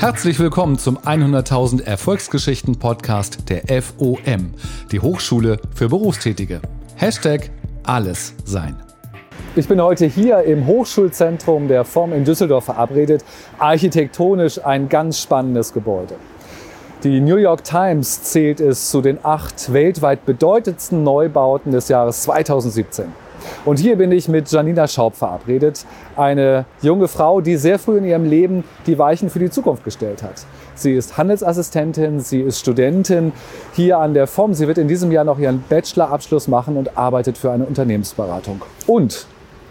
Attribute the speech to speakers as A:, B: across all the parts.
A: Herzlich willkommen zum 100.000 Erfolgsgeschichten Podcast der FOM, die Hochschule für Berufstätige. Hashtag alles sein.
B: Ich bin heute hier im Hochschulzentrum der FOM in Düsseldorf verabredet. Architektonisch ein ganz spannendes Gebäude. Die New York Times zählt es zu den acht weltweit bedeutendsten Neubauten des Jahres 2017. Und hier bin ich mit Janina Schaub verabredet, eine junge Frau, die sehr früh in ihrem Leben die Weichen für die Zukunft gestellt hat. Sie ist Handelsassistentin, sie ist Studentin hier an der FOM. Sie wird in diesem Jahr noch ihren Bachelorabschluss machen und arbeitet für eine Unternehmensberatung. Und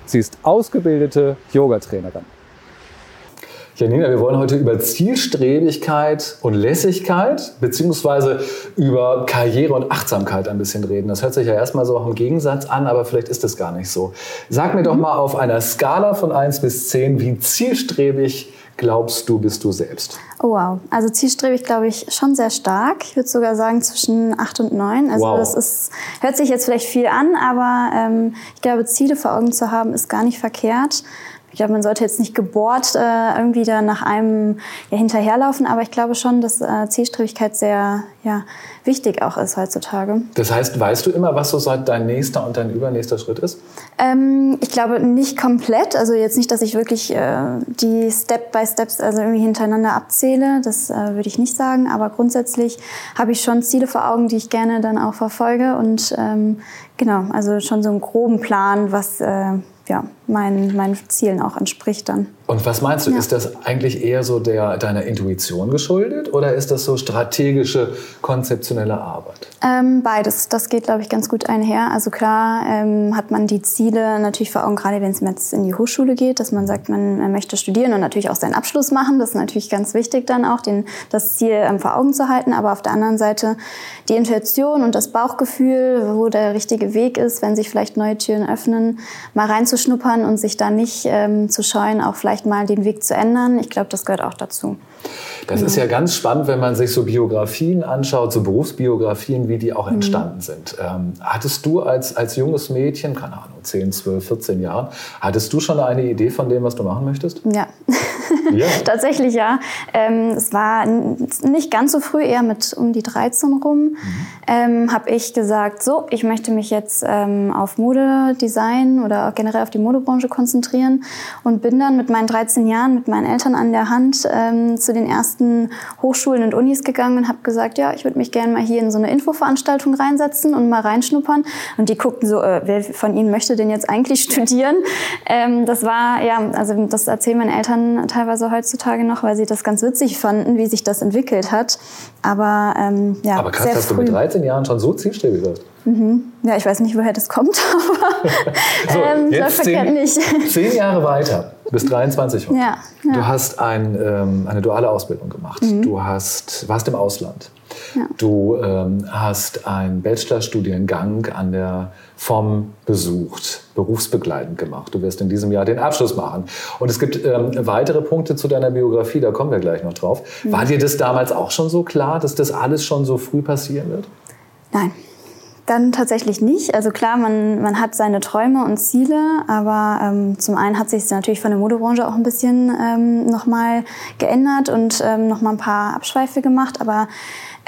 B: sie ist ausgebildete Yogatrainerin. Janina, wir wollen heute über Zielstrebigkeit und Lässigkeit beziehungsweise über Karriere und Achtsamkeit ein bisschen reden. Das hört sich ja erstmal so auch im Gegensatz an, aber vielleicht ist es gar nicht so. Sag mir doch mal auf einer Skala von 1 bis 10, wie zielstrebig glaubst du, bist du selbst?
C: Oh wow, also zielstrebig glaube ich schon sehr stark. Ich würde sogar sagen zwischen 8 und 9. Also wow. das ist, hört sich jetzt vielleicht viel an, aber ähm, ich glaube, Ziele vor Augen zu haben, ist gar nicht verkehrt. Ich glaube, man sollte jetzt nicht gebohrt äh, irgendwie da nach einem ja, hinterherlaufen, aber ich glaube schon, dass äh, Zielstrebigkeit sehr ja, wichtig auch ist heutzutage.
B: Das heißt, weißt du immer, was so dein nächster und dein übernächster Schritt ist?
C: Ähm, ich glaube nicht komplett. Also jetzt nicht, dass ich wirklich äh, die Step by Steps also irgendwie hintereinander abzähle. Das äh, würde ich nicht sagen. Aber grundsätzlich habe ich schon Ziele vor Augen, die ich gerne dann auch verfolge und ähm, genau, also schon so einen groben Plan, was äh, ja, meinen, meinen Zielen auch entspricht dann.
B: Und was meinst du, ja. ist das eigentlich eher so der, deiner Intuition geschuldet oder ist das so strategische, konzeptionelle Arbeit?
C: Ähm, beides. Das geht, glaube ich, ganz gut einher. Also klar ähm, hat man die Ziele natürlich vor Augen, gerade wenn es jetzt in die Hochschule geht, dass man sagt, man, möchte studieren und natürlich auch seinen Abschluss machen. Das ist natürlich ganz wichtig dann auch, den, das Ziel ähm, vor Augen zu halten. Aber auf der anderen Seite die Intuition und das Bauchgefühl, wo der richtige Weg ist, wenn sich vielleicht neue Türen öffnen, mal reinzuschnuppern kann und sich da nicht ähm, zu scheuen, auch vielleicht mal den Weg zu ändern. Ich glaube, das gehört auch dazu.
B: Das ist ja ganz spannend, wenn man sich so Biografien anschaut, so Berufsbiografien, wie die auch mhm. entstanden mhm. sind. Ähm, hattest du als, als junges Mädchen, keine Ahnung, 10, 12, 14 Jahren, hattest du schon eine Idee von dem, was du machen möchtest?
C: Ja, ja. tatsächlich ja. Ähm, es war nicht ganz so früh, eher mit um die 13 rum, mhm. ähm, habe ich gesagt, so, ich möchte mich jetzt ähm, auf Modedesign oder generell auf die Modebranche konzentrieren und bin dann mit meinen 13 Jahren mit meinen Eltern an der Hand ähm, zu den ersten Hochschulen und Unis gegangen und habe gesagt, ja, ich würde mich gerne mal hier in so eine Infoveranstaltung reinsetzen und mal reinschnuppern. Und die guckten so, äh, wer von Ihnen möchte denn jetzt eigentlich studieren? Ähm, das war, ja, also das erzählen meine Eltern teilweise heutzutage noch, weil sie das ganz witzig fanden, wie sich das entwickelt hat. Aber ähm, ja,
B: Aber krass, dass früh. du mit 13 Jahren schon so zielstrebig warst.
C: Mhm. Ja, ich weiß nicht, woher das kommt, aber
B: so, ähm, jetzt zehn, nicht. zehn Jahre weiter, bis 23 heute. Ja, ja. Du hast ein, ähm, eine duale Ausbildung gemacht. Mhm. Du hast, warst im Ausland. Ja. Du ähm, hast einen Bachelorstudiengang an der FOM besucht, berufsbegleitend gemacht. Du wirst in diesem Jahr den Abschluss machen. Und es gibt ähm, weitere Punkte zu deiner Biografie, da kommen wir gleich noch drauf. Mhm. War dir das damals auch schon so klar, dass das alles schon so früh passieren wird?
C: Nein. Dann tatsächlich nicht. Also klar, man, man hat seine Träume und Ziele, aber ähm, zum einen hat sich natürlich von der Modebranche auch ein bisschen ähm, nochmal geändert und ähm, nochmal ein paar Abschweife gemacht. Aber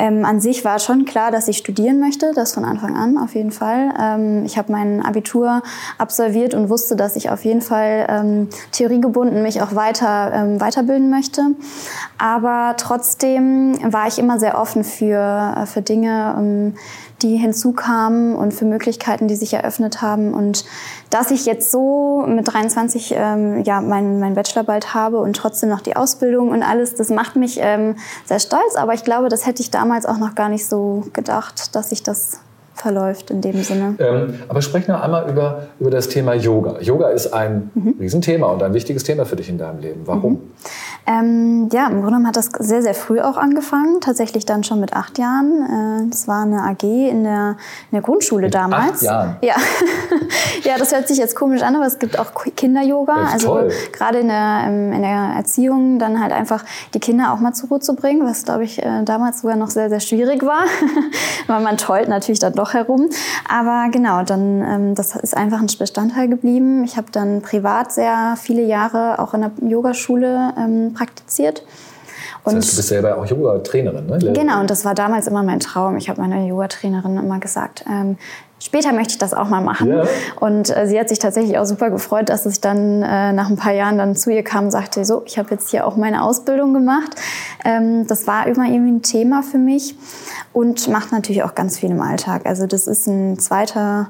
C: ähm, an sich war schon klar, dass ich studieren möchte, das von Anfang an auf jeden Fall. Ähm, ich habe mein Abitur absolviert und wusste, dass ich auf jeden Fall ähm, theoriegebunden mich auch weiter ähm, weiterbilden möchte. Aber trotzdem war ich immer sehr offen für, äh, für Dinge, ähm, die hinzukamen und für Möglichkeiten, die sich eröffnet haben. Und dass ich jetzt so mit 23 ähm, ja meinen mein Bachelor bald habe und trotzdem noch die Ausbildung und alles, das macht mich ähm, sehr stolz. Aber ich glaube, das hätte ich damals auch noch gar nicht so gedacht, dass ich das verläuft in dem Sinne.
B: Ähm, aber sprechen wir einmal über, über das Thema Yoga. Yoga ist ein mhm. Riesenthema und ein wichtiges Thema für dich in deinem Leben. Warum? Mhm.
C: Ähm, ja, im Grunde hat das sehr, sehr früh auch angefangen. Tatsächlich dann schon mit acht Jahren. Äh, das war eine AG in der, in der Grundschule
B: mit
C: damals.
B: Acht Jahren?
C: Ja. ja, das hört sich jetzt komisch an, aber es gibt auch Kinder-Yoga. Also gerade in der, ähm, in der Erziehung dann halt einfach die Kinder auch mal zur Ruhe zu bringen, was glaube ich äh, damals sogar noch sehr, sehr schwierig war. Weil man tollt natürlich dann doch herum. Aber genau, dann ähm, das ist einfach ein Bestandteil geblieben. Ich habe dann privat sehr viele Jahre auch in der Yogaschule praktiziert.
B: Und das heißt, du bist selber auch Yoga-Trainerin, ne?
C: Genau, und das war damals immer mein Traum. Ich habe meiner Yoga-Trainerin immer gesagt, ähm, später möchte ich das auch mal machen. Ja. Und äh, sie hat sich tatsächlich auch super gefreut, dass ich dann äh, nach ein paar Jahren dann zu ihr kam und sagte, so, ich habe jetzt hier auch meine Ausbildung gemacht. Ähm, das war immer irgendwie ein Thema für mich und macht natürlich auch ganz viel im Alltag. Also das ist ein zweiter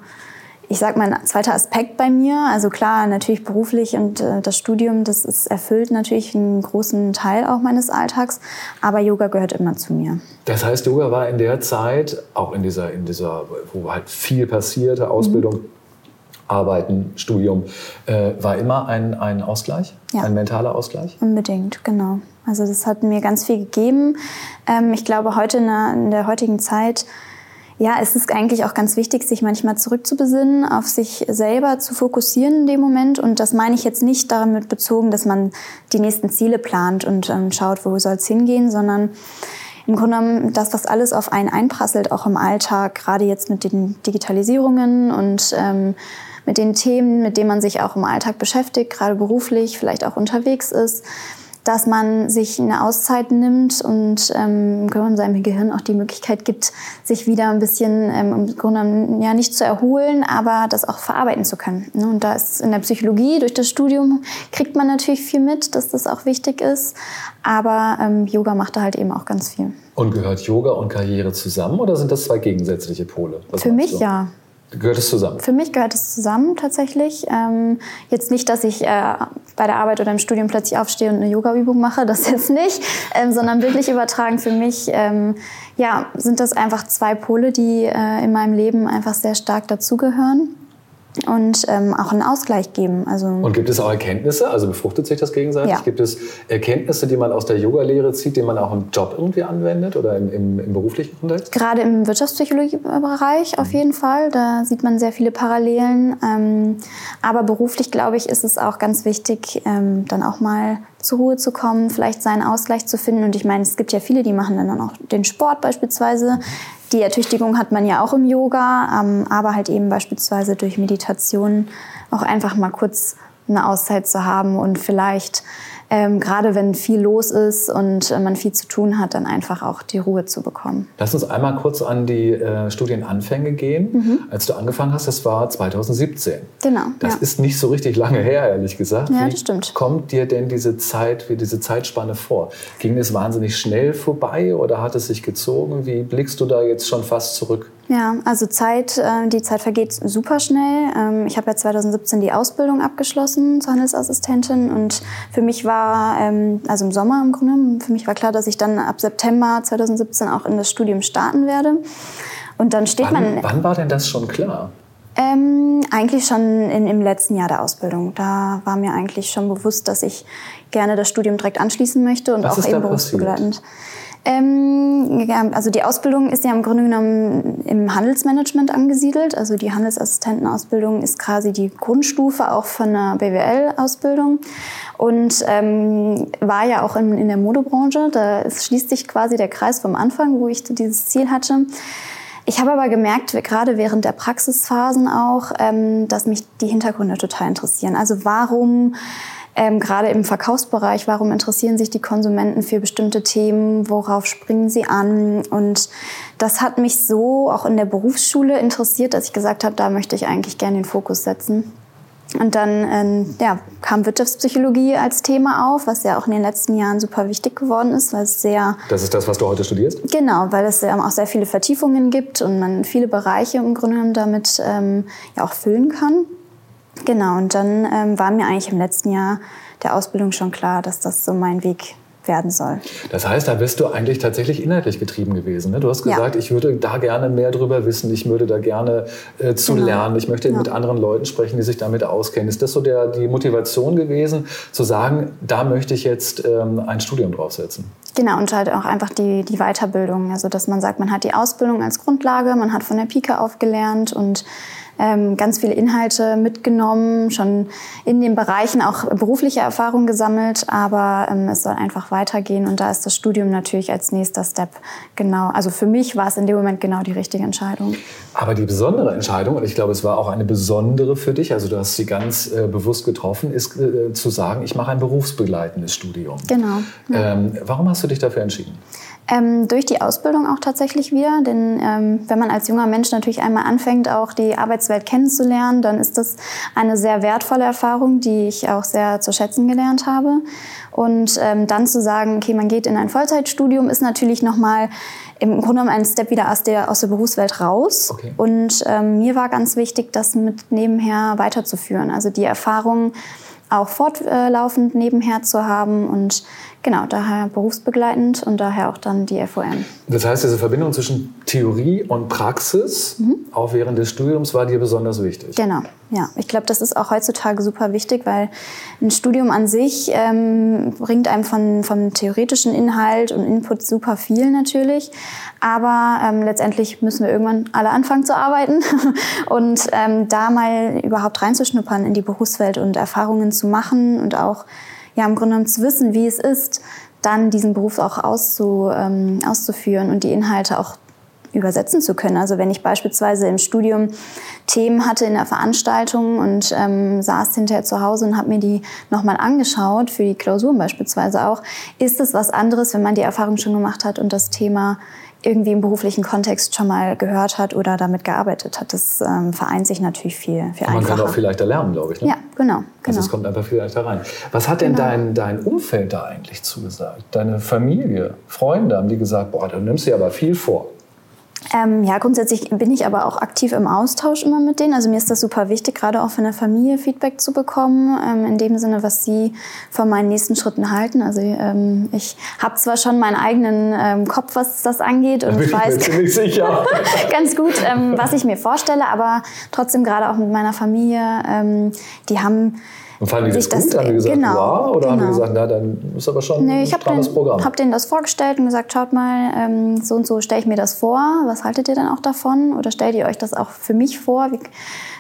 C: ich sag mal, ein zweiter Aspekt bei mir. Also klar, natürlich beruflich und äh, das Studium, das ist erfüllt natürlich einen großen Teil auch meines Alltags. Aber Yoga gehört immer zu mir.
B: Das heißt, Yoga war in der Zeit, auch in dieser, in dieser wo halt viel passierte, Ausbildung, mhm. Arbeiten, Studium, äh, war immer ein, ein Ausgleich, ja. ein mentaler Ausgleich?
C: Unbedingt, genau. Also das hat mir ganz viel gegeben. Ähm, ich glaube, heute in der, in der heutigen Zeit ja, es ist eigentlich auch ganz wichtig, sich manchmal zurückzubesinnen, auf sich selber zu fokussieren in dem Moment. Und das meine ich jetzt nicht damit bezogen, dass man die nächsten Ziele plant und ähm, schaut, wo soll es hingehen, sondern im Grunde genommen das, was alles auf einen einprasselt, auch im Alltag, gerade jetzt mit den Digitalisierungen und ähm, mit den Themen, mit denen man sich auch im Alltag beschäftigt, gerade beruflich, vielleicht auch unterwegs ist dass man sich eine Auszeit nimmt und ähm, seinem Gehirn auch die Möglichkeit gibt, sich wieder ein bisschen ähm, im Grunde ja nicht zu erholen, aber das auch verarbeiten zu können. Ne? Und da ist in der Psychologie durch das Studium kriegt man natürlich viel mit, dass das auch wichtig ist, aber ähm, Yoga macht da halt eben auch ganz viel.
B: Und gehört Yoga und Karriere zusammen oder sind das zwei gegensätzliche Pole?
C: Was Für mich ja.
B: Gehört es zusammen?
C: Für mich gehört es zusammen tatsächlich. Ähm, jetzt nicht, dass ich äh, bei der Arbeit oder im Studium plötzlich aufstehe und eine Yoga-Übung mache, das jetzt nicht, ähm, sondern wirklich übertragen für mich, ähm, ja, sind das einfach zwei Pole, die äh, in meinem Leben einfach sehr stark dazugehören und ähm, auch einen Ausgleich geben.
B: Also und gibt es auch Erkenntnisse? Also befruchtet sich das gegenseitig? Ja. Gibt es Erkenntnisse, die man aus der Yoga-Lehre zieht, die man auch im Job irgendwie anwendet oder im, im, im beruflichen Kontext?
C: Gerade im Wirtschaftspsychologie-Bereich auf jeden Fall. Da sieht man sehr viele Parallelen. Ähm, aber beruflich, glaube ich, ist es auch ganz wichtig, ähm, dann auch mal zur Ruhe zu kommen, vielleicht seinen Ausgleich zu finden. Und ich meine, es gibt ja viele, die machen dann auch den Sport beispielsweise. Die Ertüchtigung hat man ja auch im Yoga, ähm, aber halt eben beispielsweise durch Meditation auch einfach mal kurz eine Auszeit zu haben und vielleicht ähm, gerade wenn viel los ist und äh, man viel zu tun hat, dann einfach auch die Ruhe zu bekommen.
B: Lass uns einmal kurz an die äh, Studienanfänge gehen. Mhm. Als du angefangen hast, das war 2017.
C: Genau.
B: Das ja. ist nicht so richtig lange her, ehrlich gesagt.
C: Ja, das stimmt.
B: kommt dir denn diese Zeit, wie diese Zeitspanne vor? Ging es wahnsinnig schnell vorbei oder hat es sich gezogen? Wie blickst du da jetzt schon fast zurück?
C: Ja, also Zeit, äh, die Zeit vergeht super schnell. Ähm, ich habe ja 2017 die Ausbildung abgeschlossen zur Handelsassistentin und für mich war, ähm, also im Sommer im Grunde, für mich war klar, dass ich dann ab September 2017 auch in das Studium starten werde. Und dann steht
B: wann,
C: man.
B: Wann war denn das schon klar?
C: Ähm, eigentlich schon in, im letzten Jahr der Ausbildung. Da war mir eigentlich schon bewusst, dass ich gerne das Studium direkt anschließen möchte und
B: Was
C: auch eben berufsbegleitend. Passiert? Ähm, also die Ausbildung ist ja im Grunde genommen im Handelsmanagement angesiedelt. Also die Handelsassistentenausbildung ist quasi die Grundstufe auch von einer BWL-Ausbildung und ähm, war ja auch in, in der Modebranche. Da schließt sich quasi der Kreis vom Anfang, wo ich dieses Ziel hatte. Ich habe aber gemerkt, gerade während der Praxisphasen auch, ähm, dass mich die Hintergründe total interessieren. Also warum ähm, gerade im Verkaufsbereich, warum interessieren sich die Konsumenten für bestimmte Themen, worauf springen sie an? Und das hat mich so auch in der Berufsschule interessiert, dass ich gesagt habe, da möchte ich eigentlich gerne den Fokus setzen. Und dann ähm, ja, kam Wirtschaftspsychologie als Thema auf, was ja auch in den letzten Jahren super wichtig geworden ist, weil es sehr...
B: Das ist das, was du heute studierst?
C: Genau, weil es ähm, auch sehr viele Vertiefungen gibt und man viele Bereiche im Grunde genommen damit ähm, ja auch füllen kann. Genau, und dann ähm, war mir eigentlich im letzten Jahr der Ausbildung schon klar, dass das so mein Weg werden soll.
B: Das heißt, da bist du eigentlich tatsächlich inhaltlich getrieben gewesen. Ne? Du hast gesagt, ja. ich würde da gerne mehr drüber wissen, ich würde da gerne äh, zu genau. lernen, ich möchte ja. mit anderen Leuten sprechen, die sich damit auskennen. Ist das so der, die Motivation gewesen, zu sagen, da möchte ich jetzt ähm, ein Studium draufsetzen?
C: Genau, und halt auch einfach die, die Weiterbildung. Also, dass man sagt, man hat die Ausbildung als Grundlage, man hat von der Pike auf gelernt und ähm, ganz viele Inhalte mitgenommen, schon in den Bereichen auch berufliche Erfahrung gesammelt, aber ähm, es soll einfach weitergehen und da ist das Studium natürlich als nächster Step genau. Also für mich war es in dem Moment genau die richtige Entscheidung.
B: Aber die besondere Entscheidung, und ich glaube, es war auch eine besondere für dich, also du hast sie ganz äh, bewusst getroffen, ist äh, zu sagen, ich mache ein berufsbegleitendes Studium.
C: Genau.
B: Ja. Ähm, warum hast du dich dafür entschieden?
C: Ähm, durch die Ausbildung auch tatsächlich wieder, denn ähm, wenn man als junger Mensch natürlich einmal anfängt, auch die Arbeitswelt kennenzulernen, dann ist das eine sehr wertvolle Erfahrung, die ich auch sehr zu schätzen gelernt habe. Und ähm, dann zu sagen, okay, man geht in ein Vollzeitstudium, ist natürlich nochmal im Grunde genommen ein Step wieder aus der, aus der Berufswelt raus. Okay. Und ähm, mir war ganz wichtig, das mit nebenher weiterzuführen. Also die Erfahrung auch fortlaufend nebenher zu haben und Genau, daher berufsbegleitend und daher auch dann die FOM.
B: Das heißt, diese Verbindung zwischen Theorie und Praxis, mhm. auch während des Studiums, war dir besonders wichtig?
C: Genau, ja. Ich glaube, das ist auch heutzutage super wichtig, weil ein Studium an sich ähm, bringt einem von, vom theoretischen Inhalt und Input super viel natürlich. Aber ähm, letztendlich müssen wir irgendwann alle anfangen zu arbeiten. und ähm, da mal überhaupt reinzuschnuppern in die Berufswelt und Erfahrungen zu machen und auch ja im Grunde genommen zu wissen, wie es ist, dann diesen Beruf auch auszu, ähm, auszuführen und die Inhalte auch übersetzen zu können. Also wenn ich beispielsweise im Studium Themen hatte in der Veranstaltung und ähm, saß hinterher zu Hause und habe mir die nochmal angeschaut, für die Klausuren beispielsweise auch, ist es was anderes, wenn man die Erfahrung schon gemacht hat und das Thema irgendwie im beruflichen Kontext schon mal gehört hat oder damit gearbeitet hat. Das ähm, vereint sich natürlich viel, viel
B: Man
C: einfacher.
B: kann auch viel leichter lernen, glaube ich. Ne?
C: Ja, genau, genau.
B: Also es kommt einfach viel leichter rein. Was hat denn genau. dein, dein Umfeld da eigentlich zugesagt? Deine Familie, Freunde, haben die gesagt, boah, da nimmst du dir aber viel vor.
C: Ähm, ja, grundsätzlich bin ich aber auch aktiv im Austausch immer mit denen. Also mir ist das super wichtig, gerade auch von der Familie Feedback zu bekommen, ähm, in dem Sinne, was sie von meinen nächsten Schritten halten. Also ähm, ich habe zwar schon meinen eigenen ähm, Kopf, was das angeht und ich weiß ganz gut, ähm, was ich mir vorstelle, aber trotzdem gerade auch mit meiner Familie, ähm, die haben
B: und fanden die das, das gut? Haben die gesagt, genau, wow? Oder genau. haben die genau. gesagt, na, dann ist aber schon nee,
C: ein strammes
B: den, Programm?
C: Ich habe denen das vorgestellt und gesagt, schaut mal, ähm, so und so stelle ich mir das vor. Was haltet ihr denn auch davon? Oder stellt ihr euch das auch für mich vor? Wie,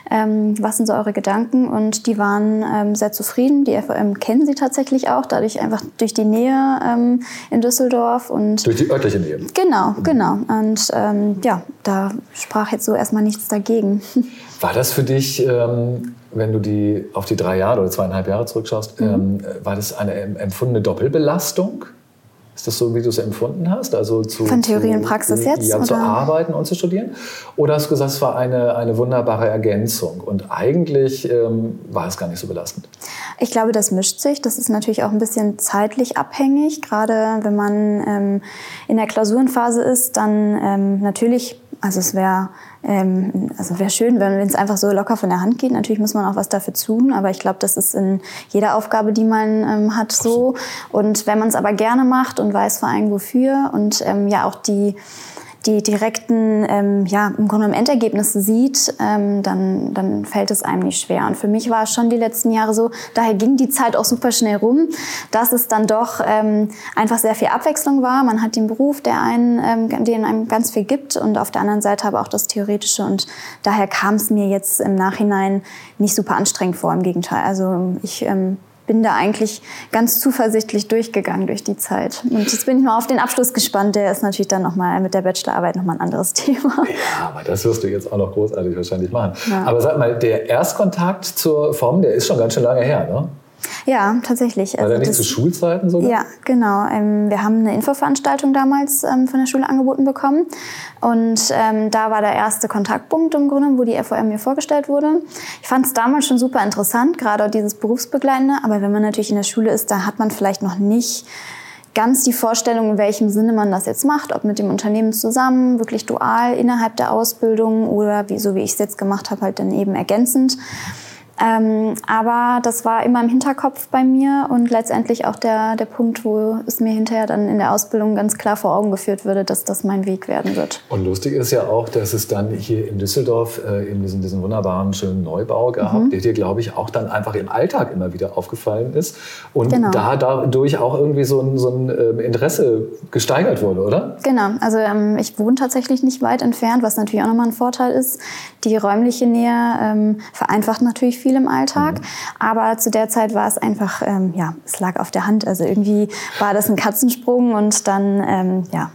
C: ähm, was sind so eure Gedanken? Und die waren ähm, sehr zufrieden. Die FOM kennen sie tatsächlich auch, dadurch einfach durch die Nähe ähm, in Düsseldorf. Und
B: durch die örtliche Nähe?
C: Genau, genau. Und ähm, ja, da sprach jetzt so erstmal nichts dagegen.
B: War das für dich ähm, wenn du die auf die drei Jahre oder zweieinhalb Jahre zurückschaust, mhm. ähm, war das eine empfundene Doppelbelastung? Ist das so, wie du es empfunden hast? Also zu,
C: Von Theorie und Praxis jetzt?
B: Ja, oder? zu arbeiten und zu studieren? Oder hast du gesagt, es war eine, eine wunderbare Ergänzung und eigentlich ähm, war es gar nicht so belastend?
C: Ich glaube, das mischt sich. Das ist natürlich auch ein bisschen zeitlich abhängig. Gerade wenn man ähm, in der Klausurenphase ist, dann ähm, natürlich also es wäre ähm, also wäre schön, wenn es einfach so locker von der Hand geht. Natürlich muss man auch was dafür tun, aber ich glaube, das ist in jeder Aufgabe, die man ähm, hat, so. Und wenn man es aber gerne macht und weiß vor allem wofür und ähm, ja auch die die direkten, ähm, ja, im Grunde im Endergebnis sieht, ähm, dann, dann fällt es einem nicht schwer. Und für mich war es schon die letzten Jahre so, daher ging die Zeit auch super schnell rum, dass es dann doch ähm, einfach sehr viel Abwechslung war. Man hat den Beruf, der einen, ähm, den einem ganz viel gibt und auf der anderen Seite aber auch das Theoretische. Und daher kam es mir jetzt im Nachhinein nicht super anstrengend vor, im Gegenteil. Also ich ähm, bin da eigentlich ganz zuversichtlich durchgegangen durch die Zeit. Und jetzt bin ich mal auf den Abschluss gespannt. Der ist natürlich dann nochmal mit der Bachelorarbeit nochmal ein anderes Thema.
B: Ja, aber das wirst du jetzt auch noch großartig wahrscheinlich machen. Ja. Aber sag mal, der Erstkontakt zur Form, der ist schon ganz schön lange her, ne?
C: Ja, tatsächlich.
B: War also der nicht das, zu Schulzeiten sogar?
C: Ja, genau. Ähm, wir haben eine Infoveranstaltung damals ähm, von der Schule angeboten bekommen. Und ähm, da war der erste Kontaktpunkt im Grunde, wo die FOM mir vorgestellt wurde. Ich fand es damals schon super interessant, gerade dieses Berufsbegleitende. Aber wenn man natürlich in der Schule ist, da hat man vielleicht noch nicht ganz die Vorstellung, in welchem Sinne man das jetzt macht, ob mit dem Unternehmen zusammen, wirklich dual innerhalb der Ausbildung oder wie, so wie ich es jetzt gemacht habe, halt dann eben ergänzend. Ähm, aber das war immer im Hinterkopf bei mir und letztendlich auch der, der Punkt, wo es mir hinterher dann in der Ausbildung ganz klar vor Augen geführt würde, dass das mein Weg werden wird.
B: Und lustig ist ja auch, dass es dann hier in Düsseldorf äh, eben diesen, diesen wunderbaren, schönen Neubau gab, mhm. der dir, glaube ich, auch dann einfach im Alltag immer wieder aufgefallen ist und genau. da dadurch auch irgendwie so ein, so ein äh, Interesse gesteigert wurde, oder?
C: Genau, also ähm, ich wohne tatsächlich nicht weit entfernt, was natürlich auch nochmal ein Vorteil ist. Die räumliche Nähe ähm, vereinfacht natürlich viel im Alltag, mhm. aber zu der Zeit war es einfach, ähm, ja, es lag auf der Hand. Also irgendwie war das ein Katzensprung und dann, ähm, ja,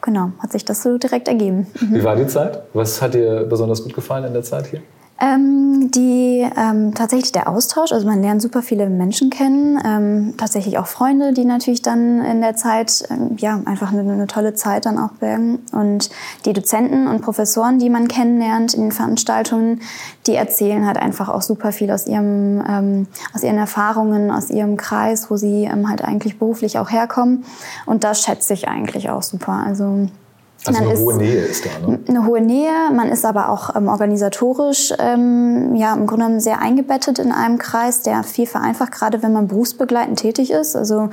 C: genau, hat sich das so direkt ergeben.
B: Mhm. Wie war die Zeit? Was hat dir besonders gut gefallen in der Zeit hier?
C: Ähm, die ähm, tatsächlich der Austausch, also man lernt super viele Menschen kennen, ähm, tatsächlich auch Freunde, die natürlich dann in der Zeit ähm, ja einfach eine, eine, tolle Zeit dann auch werden und die Dozenten und Professoren, die man kennenlernt in den Veranstaltungen, die erzählen halt einfach auch super viel aus ihrem ähm, aus ihren Erfahrungen, aus ihrem Kreis, wo sie ähm, halt eigentlich beruflich auch herkommen und das schätze ich eigentlich auch super. Also
B: also man eine hohe Nähe ist da, ne?
C: Eine hohe Nähe, man ist aber auch ähm, organisatorisch ähm, ja, im Grunde genommen sehr eingebettet in einem Kreis, der viel vereinfacht, gerade wenn man berufsbegleitend tätig ist, also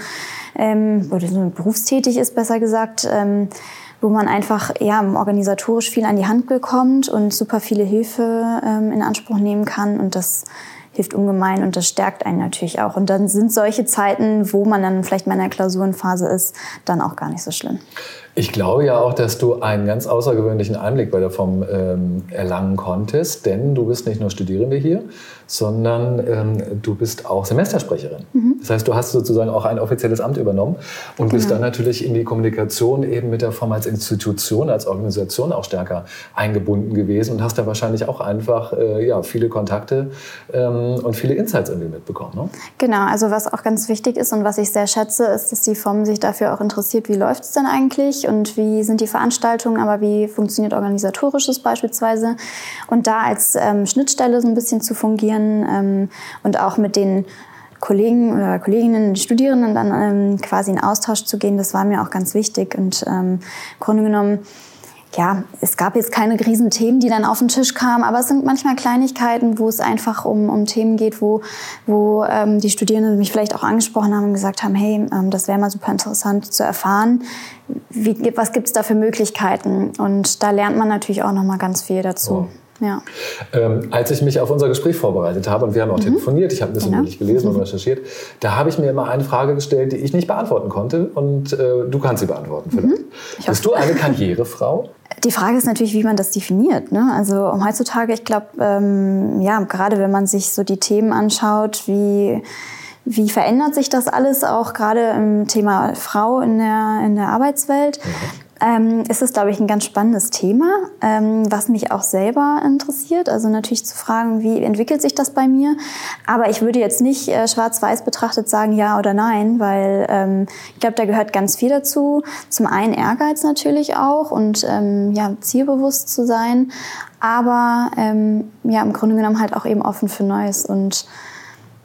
C: ähm, oder berufstätig ist, besser gesagt. Ähm, wo man einfach ja, organisatorisch viel an die Hand bekommt und super viele Hilfe ähm, in Anspruch nehmen kann. Und das hilft ungemein und das stärkt einen natürlich auch. Und dann sind solche Zeiten, wo man dann vielleicht mal in der Klausurenphase ist, dann auch gar nicht so schlimm.
B: Ich glaube ja auch, dass du einen ganz außergewöhnlichen Einblick bei der FOM ähm, erlangen konntest, denn du bist nicht nur Studierende hier, sondern ähm, du bist auch Semestersprecherin. Mhm. Das heißt, du hast sozusagen auch ein offizielles Amt übernommen und genau. bist dann natürlich in die Kommunikation eben mit der FOM als Institution, als Organisation auch stärker eingebunden gewesen und hast da wahrscheinlich auch einfach äh, ja, viele Kontakte ähm, und viele Insights irgendwie mitbekommen. Ne?
C: Genau, also was auch ganz wichtig ist und was ich sehr schätze, ist, dass die FOM sich dafür auch interessiert, wie läuft es denn eigentlich und wie sind die Veranstaltungen, aber wie funktioniert organisatorisches beispielsweise. Und da als ähm, Schnittstelle so ein bisschen zu fungieren ähm, und auch mit den Kollegen oder Kolleginnen, Studierenden dann ähm, quasi in Austausch zu gehen, das war mir auch ganz wichtig. Und ähm, im Grunde genommen ja, es gab jetzt keine riesen Themen, die dann auf den Tisch kamen, aber es sind manchmal Kleinigkeiten, wo es einfach um, um Themen geht, wo, wo ähm, die Studierenden mich vielleicht auch angesprochen haben und gesagt haben, hey, ähm, das wäre mal super interessant zu erfahren. Wie, was gibt es da für Möglichkeiten? Und da lernt man natürlich auch noch mal ganz viel dazu. Oh. Ja.
B: Ähm, als ich mich auf unser Gespräch vorbereitet habe, und wir haben auch mhm. telefoniert, ich habe ein bisschen genau. gelesen und mhm. recherchiert, da habe ich mir immer eine Frage gestellt, die ich nicht beantworten konnte. Und äh, du kannst sie beantworten vielleicht. Mhm. Bist du eine Karrierefrau?
C: Die Frage ist natürlich, wie man das definiert. Ne? Also heutzutage, ich glaube, ähm, ja, gerade wenn man sich so die Themen anschaut, wie wie verändert sich das alles auch gerade im Thema Frau in der, in der Arbeitswelt? Ähm, ist es, glaube ich, ein ganz spannendes Thema, ähm, was mich auch selber interessiert. Also natürlich zu fragen, wie entwickelt sich das bei mir. Aber ich würde jetzt nicht äh, schwarz-weiß betrachtet sagen ja oder nein, weil ähm, ich glaube, da gehört ganz viel dazu. Zum einen Ehrgeiz natürlich auch und ähm, ja, zielbewusst zu sein, aber ähm, ja, im Grunde genommen halt auch eben offen für Neues. Und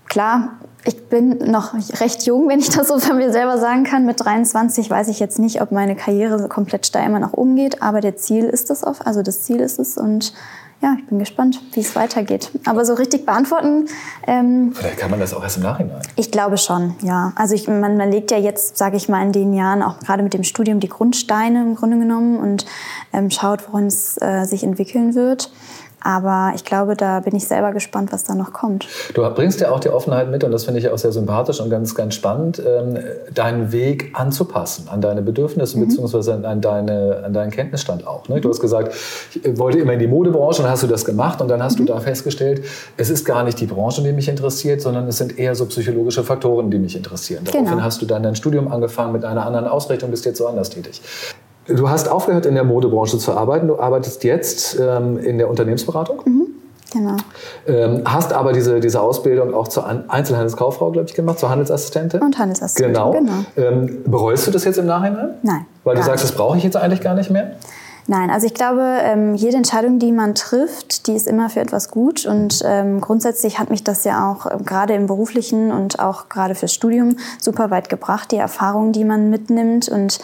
C: klar, ich bin noch recht jung, wenn ich das so von mir selber sagen kann. Mit 23 weiß ich jetzt nicht, ob meine Karriere so komplett steil immer nach oben geht, aber der Ziel ist es auf, also das Ziel ist es und ja, ich bin gespannt, wie es weitergeht. Aber so richtig beantworten.
B: Ähm, Vielleicht kann man das auch erst im Nachhinein.
C: Ich glaube schon, ja. Also ich, man, man legt ja jetzt, sage ich mal, in den Jahren auch gerade mit dem Studium die Grundsteine im Grunde genommen und ähm, schaut, worin es äh, sich entwickeln wird. Aber ich glaube, da bin ich selber gespannt, was da noch kommt.
B: Du bringst ja auch die Offenheit mit, und das finde ich auch sehr sympathisch und ganz, ganz spannend, ähm, deinen Weg anzupassen an deine Bedürfnisse mhm. beziehungsweise an, deine, an deinen Kenntnisstand auch. Ne? Du hast gesagt, ich wollte immer in die Modebranche und dann hast du das gemacht und dann hast mhm. du da festgestellt, es ist gar nicht die Branche, die mich interessiert, sondern es sind eher so psychologische Faktoren, die mich interessieren. Daraufhin genau. hast du dann dein Studium angefangen mit einer anderen Ausrichtung, bist jetzt so anders tätig. Du hast aufgehört, in der Modebranche zu arbeiten. Du arbeitest jetzt ähm, in der Unternehmensberatung. Mhm,
C: genau.
B: Ähm, hast aber diese, diese Ausbildung auch zur Einzelhandelskauffrau, glaube ich, gemacht, zur Handelsassistentin.
C: Und Handelsassistentin,
B: genau. genau. Ähm, bereust du das jetzt im Nachhinein?
C: Nein.
B: Weil du sagst, das brauche ich jetzt eigentlich gar nicht mehr?
C: Nein, also ich glaube, ähm, jede Entscheidung, die man trifft, die ist immer für etwas gut. Und ähm, grundsätzlich hat mich das ja auch äh, gerade im beruflichen und auch gerade fürs Studium super weit gebracht, die Erfahrungen, die man mitnimmt und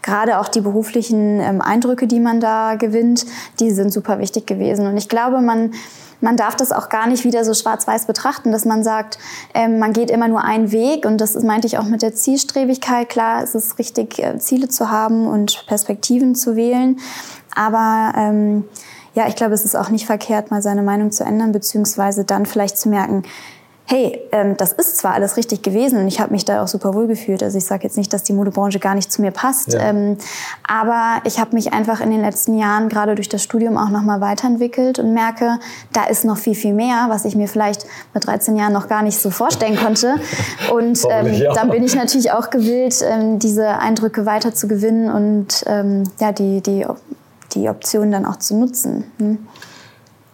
C: gerade auch die beruflichen ähm, Eindrücke, die man da gewinnt, die sind super wichtig gewesen. Und ich glaube, man man darf das auch gar nicht wieder so schwarz-weiß betrachten, dass man sagt, ähm, man geht immer nur einen Weg. Und das meinte ich auch mit der Zielstrebigkeit. Klar, es ist richtig, äh, Ziele zu haben und Perspektiven zu wählen. Aber ähm, ja, ich glaube, es ist auch nicht verkehrt, mal seine Meinung zu ändern, beziehungsweise dann vielleicht zu merken, hey, ähm, das ist zwar alles richtig gewesen und ich habe mich da auch super wohl gefühlt. Also ich sage jetzt nicht, dass die Modebranche gar nicht zu mir passt, ja. ähm, aber ich habe mich einfach in den letzten Jahren gerade durch das Studium auch nochmal weiterentwickelt und merke, da ist noch viel, viel mehr, was ich mir vielleicht mit 13 Jahren noch gar nicht so vorstellen konnte. Und ähm, ja. dann bin ich natürlich auch gewillt, ähm, diese Eindrücke weiter zu gewinnen und ähm, ja, die, die, die Option dann auch zu nutzen. Hm.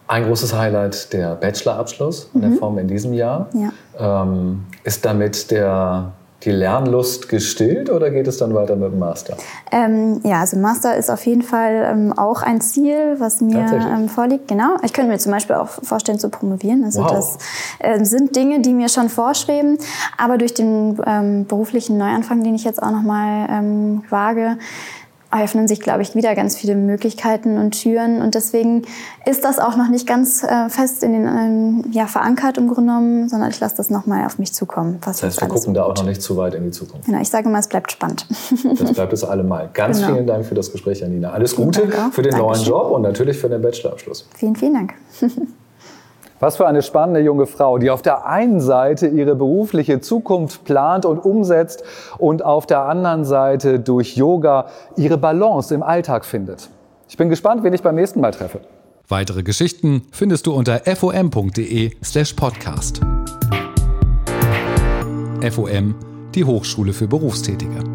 B: Ein großes Highlight der Bachelorabschluss mhm. der Form in diesem Jahr. Ja. Ähm, ist damit der, die Lernlust gestillt oder geht es dann weiter mit dem Master?
C: Ähm, ja, also Master ist auf jeden Fall ähm, auch ein Ziel, was mir ähm, vorliegt. Genau. Ich könnte mir zum Beispiel auch vorstellen zu promovieren. Also wow. das äh, sind Dinge, die mir schon vorschweben. Aber durch den ähm, beruflichen Neuanfang, den ich jetzt auch noch mal ähm, wage, eröffnen sich, glaube ich, wieder ganz viele Möglichkeiten und Türen. Und deswegen ist das auch noch nicht ganz äh, fest in den, ähm, ja, verankert im Grunde genommen, sondern ich lasse das nochmal auf mich zukommen.
B: das heißt, wir gucken da auch noch nicht zu weit in die Zukunft.
C: Genau, ich sage mal, es bleibt spannend.
B: Das bleibt es allemal. Ganz genau. vielen Dank für das Gespräch, Janina. Alles Gute für den Dankeschön. neuen Job und natürlich für den Bachelorabschluss.
C: Vielen, vielen Dank.
B: Was für eine spannende junge Frau, die auf der einen Seite ihre berufliche Zukunft plant und umsetzt und auf der anderen Seite durch Yoga ihre Balance im Alltag findet. Ich bin gespannt, wen ich beim nächsten Mal treffe.
A: Weitere Geschichten findest du unter fom.de/slash podcast. FOM, die Hochschule für Berufstätige.